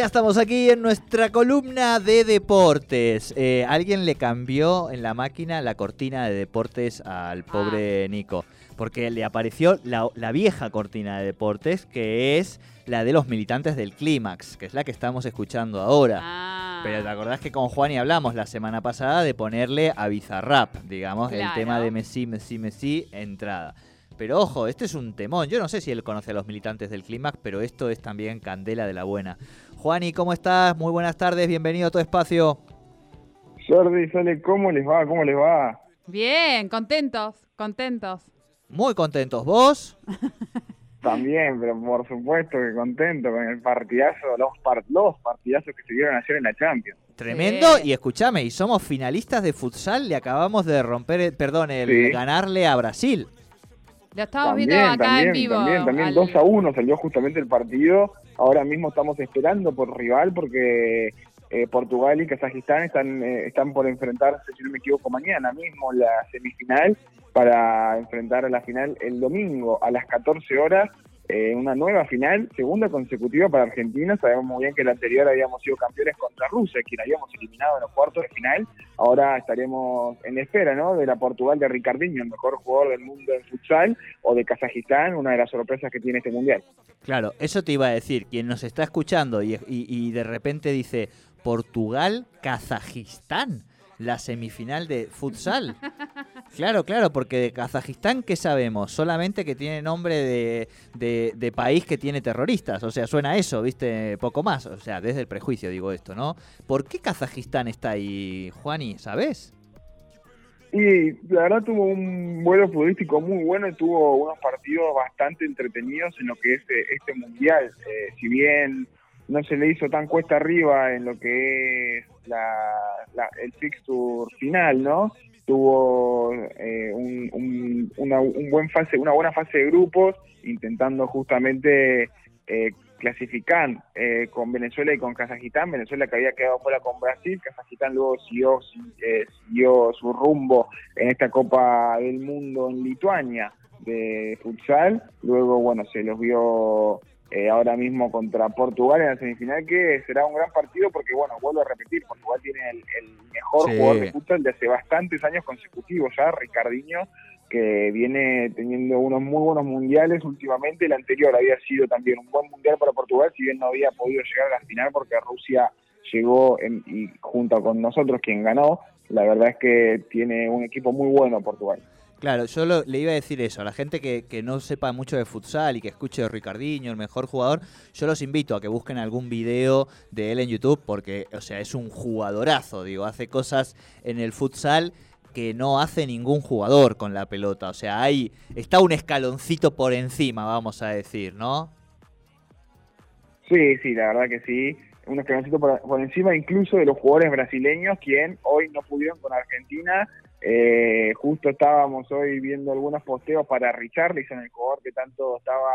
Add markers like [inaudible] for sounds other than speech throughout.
Ya estamos aquí en nuestra columna de deportes. Eh, alguien le cambió en la máquina la cortina de deportes al pobre Nico. Porque le apareció la, la vieja cortina de deportes, que es la de los militantes del Clímax, que es la que estamos escuchando ahora. Ah. Pero te acordás que con Juan y hablamos la semana pasada de ponerle a Bizarrap, digamos, el tema de Messi, Messi, Messi, entrada. Pero ojo, este es un temón. Yo no sé si él conoce a los militantes del Clímax, pero esto es también candela de la buena. Juani, ¿cómo estás? Muy buenas tardes, bienvenido a tu espacio. Jordi, Sole, ¿cómo les va? ¿Cómo les va? Bien, contentos, contentos. Muy contentos. ¿Vos? [laughs] También, pero por supuesto que contento con el partidazo, los, par- los partidazos que se dieron ayer en la Champions. Tremendo. Sí. Y escúchame, y somos finalistas de futsal. Le acabamos de romper, el- perdón, el Sí. ganarle a Brasil. Lo estamos también, viendo acá también, en vivo. también, también al- 2 a 1 salió justamente el partido. Ahora mismo estamos esperando por rival porque eh, Portugal y Kazajistán están, eh, están por enfrentarse, si no me equivoco, mañana mismo la semifinal para enfrentar a la final el domingo a las 14 horas. Eh, una nueva final, segunda consecutiva para Argentina. Sabemos muy bien que la anterior habíamos sido campeones contra Rusia, quien habíamos eliminado en los cuartos de final. Ahora estaremos en espera, ¿no? De la Portugal de Ricardinho, el mejor jugador del mundo en futsal, o de Kazajistán, una de las sorpresas que tiene este mundial. Claro, eso te iba a decir. Quien nos está escuchando y, y- y de repente dice Portugal, Kazajistán, la semifinal de futsal. [laughs] Claro, claro, porque de Kazajistán, ¿qué sabemos? Solamente que tiene nombre de, de- país que tiene terroristas. O sea, suena eso, ¿viste? Poco más. O sea, desde el prejuicio digo esto, ¿no? ¿Por qué Kazajistán está ahí, Juani? ¿Sabes? Y la verdad tuvo un vuelo futbolístico muy bueno y tuvo unos partidos bastante entretenidos en lo que es eh, este mundial. Eh, si bien no se le hizo tan cuesta arriba en lo que es la- la- el fixture final, ¿no? Tuvo eh, un, un- una, un buen fase, una buena fase de grupos, intentando justamente eh, clasificar eh, con Venezuela y con Kazajistán. Venezuela que había quedado fuera con Brasil, Kazajistán luego siguió, si- eh, siguió su rumbo en esta Copa del Mundo en Lituania de futsal. Luego, bueno, se los vio eh, ahora mismo contra Portugal en la semifinal, que será un gran partido porque, bueno, vuelvo a repetir, Portugal tiene el, el mejor Sí. jugador de futsal de hace bastantes años consecutivos ya, Ricardinho, que viene teniendo unos muy buenos mundiales últimamente. El anterior había sido también un buen mundial para Portugal, si bien no había podido llegar a la final porque Rusia llegó en- y junto con nosotros quien ganó. La verdad es que tiene un equipo muy bueno Portugal. Claro, yo lo- le iba a decir eso, a la gente que, que no sepa mucho de futsal y que escuche de Ricardinho, el mejor jugador, yo los invito a que busquen algún video de él en YouTube porque, o sea, es un jugadorazo, digo, hace cosas en el futsal que no hace ningún jugador con la pelota, o sea, ahí está un escaloncito por encima, vamos a decir, ¿no? Sí, sí, la verdad que sí. Un escaloncito por, por encima incluso de los jugadores brasileños, quien hoy no pudieron con Argentina. Eh, justo estábamos hoy viendo algunos posteos para Richarlison, el jugador que tanto estaba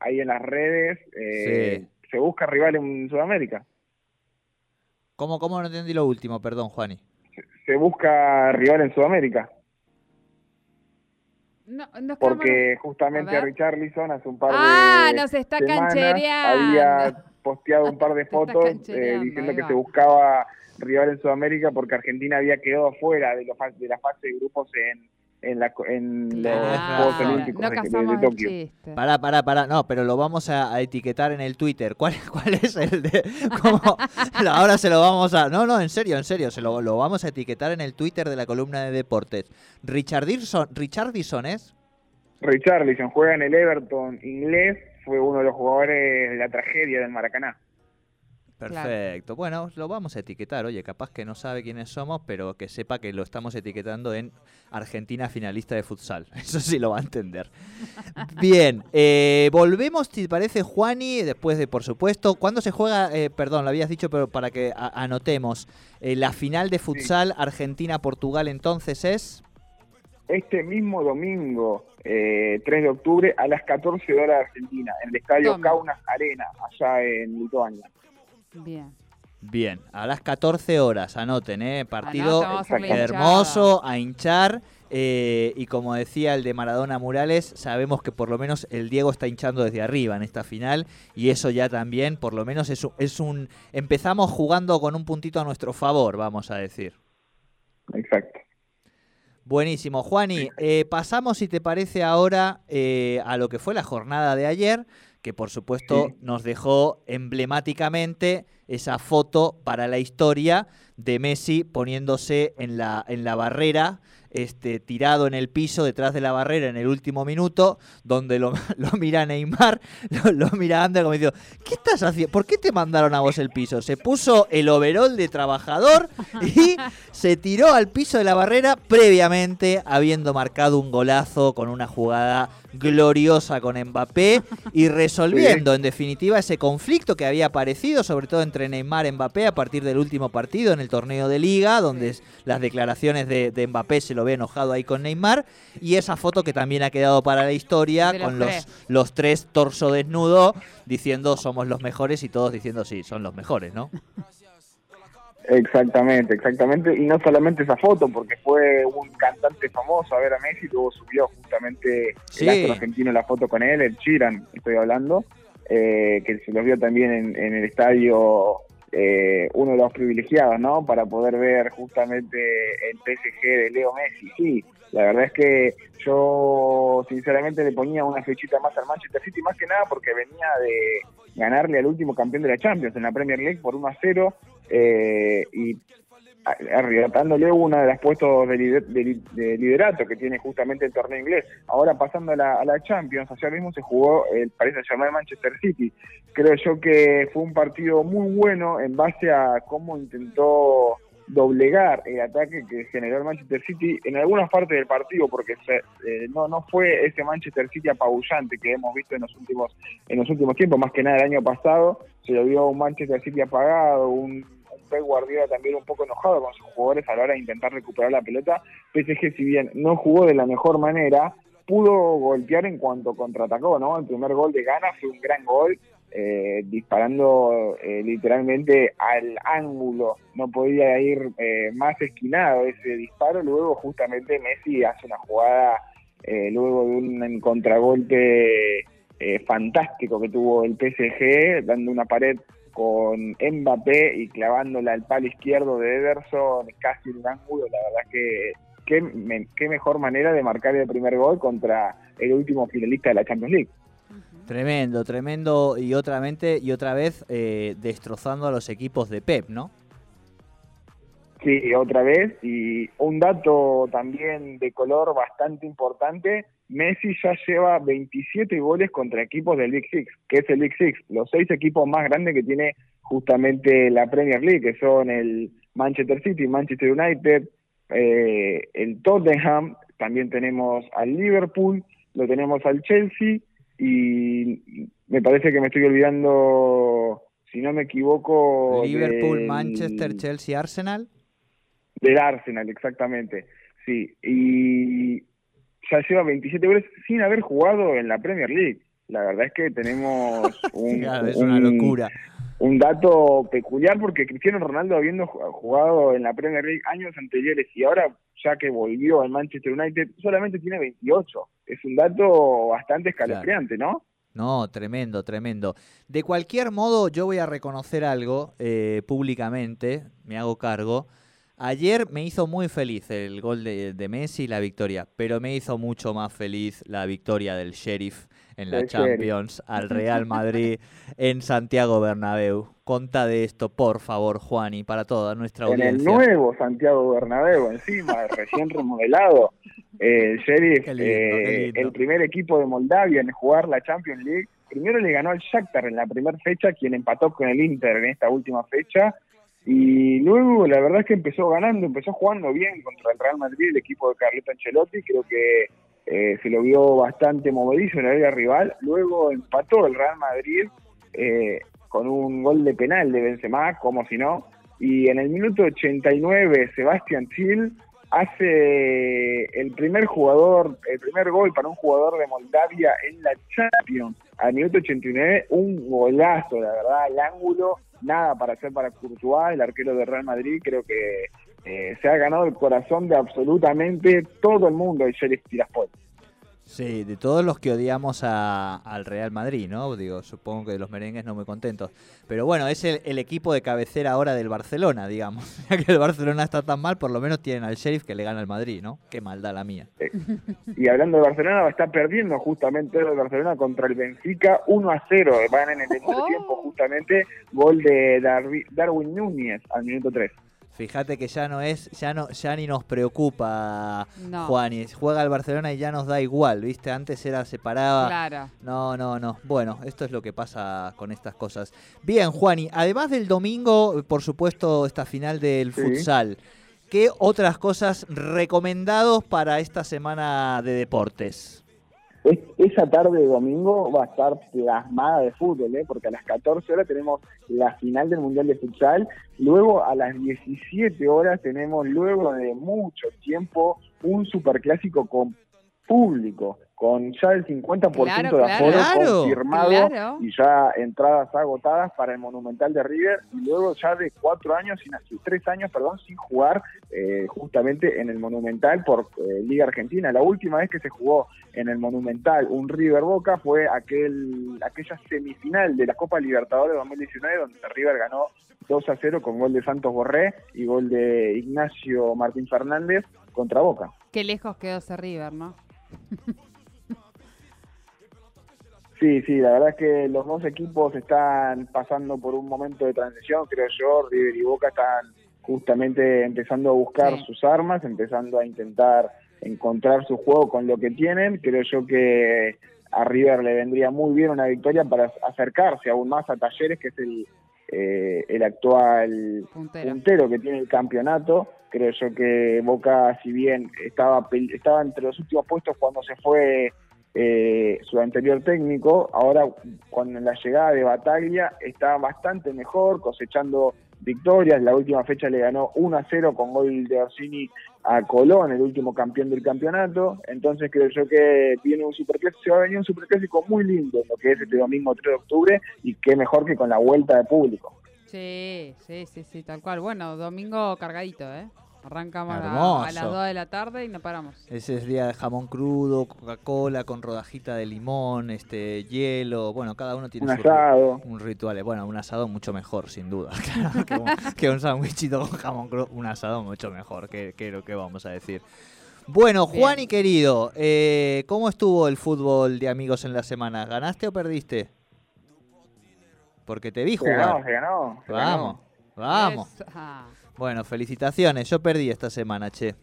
ahí en las redes. Eh, Se busca rival en Sudamérica. ¿Cómo, cómo no entendí lo último? Perdón, Juani. Se busca rival en Sudamérica. No, nos Porque justamente A. Richarlison hace un par Ah, de nos está semanas canchereando. había posteado un par de [laughs] fotos eh, diciendo que se buscaba rival en Sudamérica porque Argentina había quedado fuera de, la fa- de la fase de grupos en, en, la, co- en los Claro. Juegos Olímpicos no de- el Tokio. Pará, pará, pará. No, pero lo vamos a, a etiquetar en el Twitter. ¿Cuál, [laughs] cuál es el de.? cómo? [laughs] Ahora se lo vamos a. No, no, en serio, en serio. Se lo, lo vamos a etiquetar en el Twitter de la columna de deportes. Richardson, Richardson es. Richarlison juega en el Everton inglés, fue uno de los jugadores de la tragedia del Maracaná. Perfecto. Bueno, lo vamos a etiquetar. Oye, capaz que no sabe quiénes somos, pero que sepa que lo estamos etiquetando en Argentina finalista de futsal. [laughs] Eso sí lo va a entender. Bien, eh, volvemos, si te parece, Juani, después de, por supuesto, ¿cuándo se juega? Eh, perdón, lo habías dicho, pero para que anotemos. Eh, la final de futsal Argentina-Portugal entonces es... este mismo domingo, eh, 3 de octubre, a las 14 horas de Argentina, en el estadio Toma. Kaunas Arena, allá en Lituania. Bien. Bien, a las 14 horas, anoten, ¿eh? Partido hermoso, a hinchar. eh, y como decía el de Maradona Murales, sabemos que por lo menos el Diego está hinchando desde arriba en esta final. Y eso ya también, por lo menos, es un, es un. Empezamos jugando con un puntito a nuestro favor, vamos a decir. Exacto. Buenísimo, Juani. eh, pasamos, si te parece, ahora eh, a lo que fue la jornada de ayer, que por supuesto Sí. nos dejó emblemáticamente esa foto para la historia de Messi poniéndose en la, en la barrera, este, tirado en el piso detrás de la barrera en el último minuto, donde lo, [laughs] mira Neymar, lo, lo mira Ander como diciendo, ¿qué estás haciendo? ¿Por qué te mandaron a vos el piso? Se puso el overol de trabajador y se tiró al piso de la barrera previamente habiendo marcado un golazo con una jugada gloriosa con Mbappé [laughs] y resolviendo en definitiva ese conflicto que había aparecido sobre todo entre Neymar y Mbappé a partir del último partido en el torneo de liga donde las declaraciones de, de Mbappé se lo ve enojado ahí con Neymar y esa foto que también ha quedado para la historia los con los, los tres torso desnudo diciendo somos los mejores y todos diciendo sí, son los mejores, ¿no? [laughs] Exactamente, exactamente. Y no solamente esa foto, porque fue un cantante famoso a ver a Messi, luego subió justamente Sí. el astro argentino la foto con él, el Chiran, estoy hablando, eh, que se los vio también en, en el estadio, eh, uno de los privilegiados, ¿no? Para poder ver justamente el PSG de Leo Messi. Sí, la verdad es que yo sinceramente le ponía una fechita más al Manchester City, más que nada porque venía de ganarle al último campeón de la Champions en la Premier League por 1 a 0 eh, y arrebatándole uno de los puestos de liderato que tiene justamente el torneo inglés. Ahora pasando a la, a la Champions, ayer mismo se jugó el Paris Saint-Germain Manchester City. Creo yo que fue un partido muy bueno en base a cómo intentó doblegar el ataque que generó el Manchester City en algunas partes del partido porque se- eh, no no fue ese Manchester City apabullante que hemos visto en los últimos en los últimos tiempos más que nada el año pasado se lo vio un Manchester City apagado un, un Guardiola también un poco enojado con sus jugadores a la hora de intentar recuperar la pelota. PSG si bien no jugó de la mejor manera pudo golpear en cuanto contraatacó no el primer gol de Ghana fue un gran gol eh, disparando eh, literalmente al ángulo, no podía ir eh, más esquinado ese disparo, luego justamente Messi hace una jugada eh, luego de un contragolpe eh, fantástico que tuvo el PSG, dando una pared con Mbappé y clavándola al palo izquierdo de Ederson, casi en un ángulo, la verdad que me- qué mejor manera de marcar el primer gol contra el último finalista de la Champions League. Tremendo, tremendo y otra mente y otra vez eh, destrozando a los equipos de Pep, ¿no? Sí, otra vez. Y un dato también de color bastante importante, Messi ya lleva 27 goles contra equipos del Big Six, que es el Big Six, los seis equipos más grandes que tiene justamente la Premier League, que son el Manchester City, Manchester United, eh, el Tottenham, también tenemos al Liverpool, lo tenemos al Chelsea y me parece que me estoy olvidando, si no me equivoco, Liverpool, del- Manchester, Chelsea, Arsenal. del Arsenal, exactamente. Sí, y ya lleva 27 goles sin haber jugado en la Premier League. La verdad es que tenemos [laughs] un, Claro, es una un- locura. un dato peculiar porque Cristiano Ronaldo habiendo ju- jugado en la Premier League años anteriores y ahora ya que volvió al Manchester United solamente tiene 28. Es un dato bastante escalofriante, ¿no? No, tremendo, tremendo. De cualquier modo, yo voy a reconocer algo eh, públicamente, me hago cargo. Ayer me hizo muy feliz el gol de, de Messi y la victoria, pero me hizo mucho más feliz la victoria del Sheriff en la Sheriff. Champions al Real Madrid [laughs] en Santiago Bernabéu. Conta de esto, por favor, Juani, para toda nuestra En el audiencia. nuevo Santiago Bernabéu, encima, recién remodelado. [laughs] Eh, el Sheriff, lindo, eh, el primer equipo de Moldavia en jugar la Champions League. Primero le ganó al Shakhtar en la primera fecha, quien empató con el Inter en esta última fecha. Y luego, la verdad es que empezó ganando, empezó jugando bien contra el Real Madrid, el equipo de Carleto Ancelotti. Creo que eh, se lo vio bastante movedizo en la área rival. Luego empató el Real Madrid eh, con un gol de penal de Benzema, como si no. Y en el minuto 89, Sebastián Till hace el primer jugador, el primer gol para un jugador de Moldavia en la Champions al minuto 89, un golazo, la verdad, al ángulo, nada para hacer para Courtois, el arquero de Real Madrid, creo que eh, se ha ganado el corazón de absolutamente todo el mundo el Sheriff Tiraspol. Sí, de todos los que odiamos a- al Real Madrid, ¿no? Digo, supongo que los merengues no muy contentos. Pero bueno, es el, el equipo de cabecera ahora del Barcelona, digamos. [laughs] Ya que el Barcelona está tan mal, por lo menos tienen al Sheriff que le gana al Madrid, ¿no? Qué maldad la mía. Y hablando de Barcelona, está perdiendo justamente el Barcelona contra el Benfica 1 a 0. Van en el segundo Oh. tiempo justamente gol de Darwi- Darwin Núñez al minuto 3. Fíjate que ya no es, ya no, ya ni nos preocupa No. Juani. Juega el Barcelona y ya nos da igual, ¿viste? Antes era separaba. Claro. No, no, no. Bueno, esto es lo que pasa con estas cosas. Bien, Juani, además del domingo, por supuesto, esta final del Sí. futsal, ¿qué otras cosas recomendados para esta semana de deportes? Es- esa tarde de domingo va a estar plasmada de fútbol, ¿eh? porque a las 14 horas tenemos la final del Mundial de Futsal, luego a las 17 horas tenemos, luego de mucho tiempo, un superclásico con público, con ya el 50% Claro, de claro. aforo Claro, confirmado claro. y ya entradas agotadas para el Monumental de River y luego ya de cuatro años, sin, tres años, perdón, sin jugar eh, justamente en el Monumental por eh, Liga Argentina. La última vez que se jugó en el Monumental un River Boca fue aquel aquella semifinal de la Copa Libertadores 2019 donde River ganó 2 a 0 con gol de Santos Borré y gol de Ignacio Martín Fernández contra Boca. Qué lejos quedó ese River, ¿no? [laughs] Sí, sí, la verdad es que los dos equipos están pasando por un momento de transición, creo yo. River y Boca están justamente empezando a buscar Sí. sus armas, empezando a intentar encontrar su juego con lo que tienen. Creo yo que a River le vendría muy bien una victoria para acercarse aún más a Talleres, que es el, eh, el actual Puntero. puntero que tiene el campeonato. Creo yo que Boca, si bien estaba, estaba entre los últimos puestos cuando se fue eh, su anterior técnico, ahora con la llegada de Bataglia está bastante mejor, cosechando victorias. La última fecha le ganó 1 a 0 con gol de Orsini a Colón, el último campeón del campeonato. Entonces creo yo que viene un superclásico, se va un superclásico muy lindo, lo que es este domingo 3 de octubre, y qué mejor que con la vuelta de público. Sí, sí, sí, sí, tal cual. Bueno, domingo cargadito, ¿eh? Arrancamos a, Hermoso. a las 2 de la tarde y no paramos. Ese es día de jamón crudo, Coca-Cola con rodajita de limón, este hielo. Bueno, cada uno tiene Un su asado. un ritual. Bueno, un asado mucho mejor, sin duda. [laughs] Claro, que, un, que un sándwichito con jamón crudo, un asado mucho mejor, que, que lo que vamos a decir. Bueno, Bien. Juan y querido, eh, ¿cómo estuvo el fútbol de amigos en la semana? ¿Ganaste o perdiste? Porque te vi Se ganó, jugar. se ganó. se Vamos, vamos. Esa. Bueno, felicitaciones. Yo perdí esta semana, che.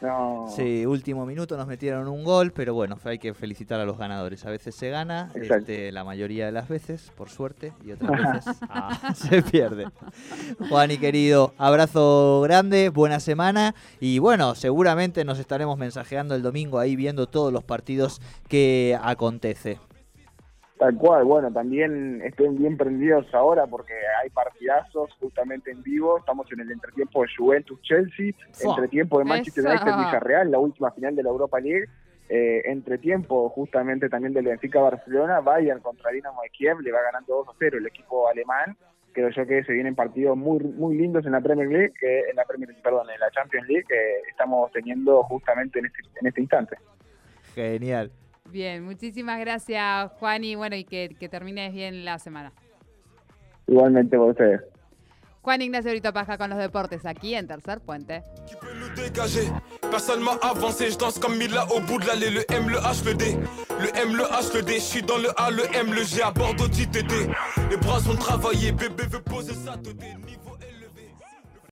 No. Sí, último minuto nos metieron un gol, pero bueno, hay que felicitar a los ganadores. A veces se gana, este, la mayoría de las veces, por suerte, y otras [laughs] veces ah, [laughs] se pierde. Juan y querido, abrazo grande, buena semana y bueno, seguramente nos estaremos mensajeando el domingo ahí viendo todos los partidos que acontece. Tal cual, bueno, también estén bien prendidos ahora porque hay partidazos justamente en vivo. Estamos en el entretiempo de Juventus-Chelsea, entretiempo de Manchester. United-Villarreal, la última final de la Europa League. Eh, entretiempo justamente también del Benfica-Barcelona, Bayern contra Dinamo de Kiev, le va ganando 2 a 0 el equipo alemán. Creo yo que se vienen partidos muy muy lindos en la Premier League, que en la Premier, perdón, en la Champions League que estamos teniendo justamente en este, en este instante. Genial. Bien, muchísimas gracias, Juan, y bueno, y que, que termines bien la semana. Igualmente por ustedes. Juan Ignacio Brito Paja con los deportes aquí en Tercer Puente. Tu peux le dégager. Personne m'a avancé, je danse comme Mila au bout de l'allée. Le M, le H, le D. Le M, le H, le D. Je suis dans le A, le M, le G à Bordeaux, JTT. Les bras sont travaillés, bébé veut poser sa tête. Niveau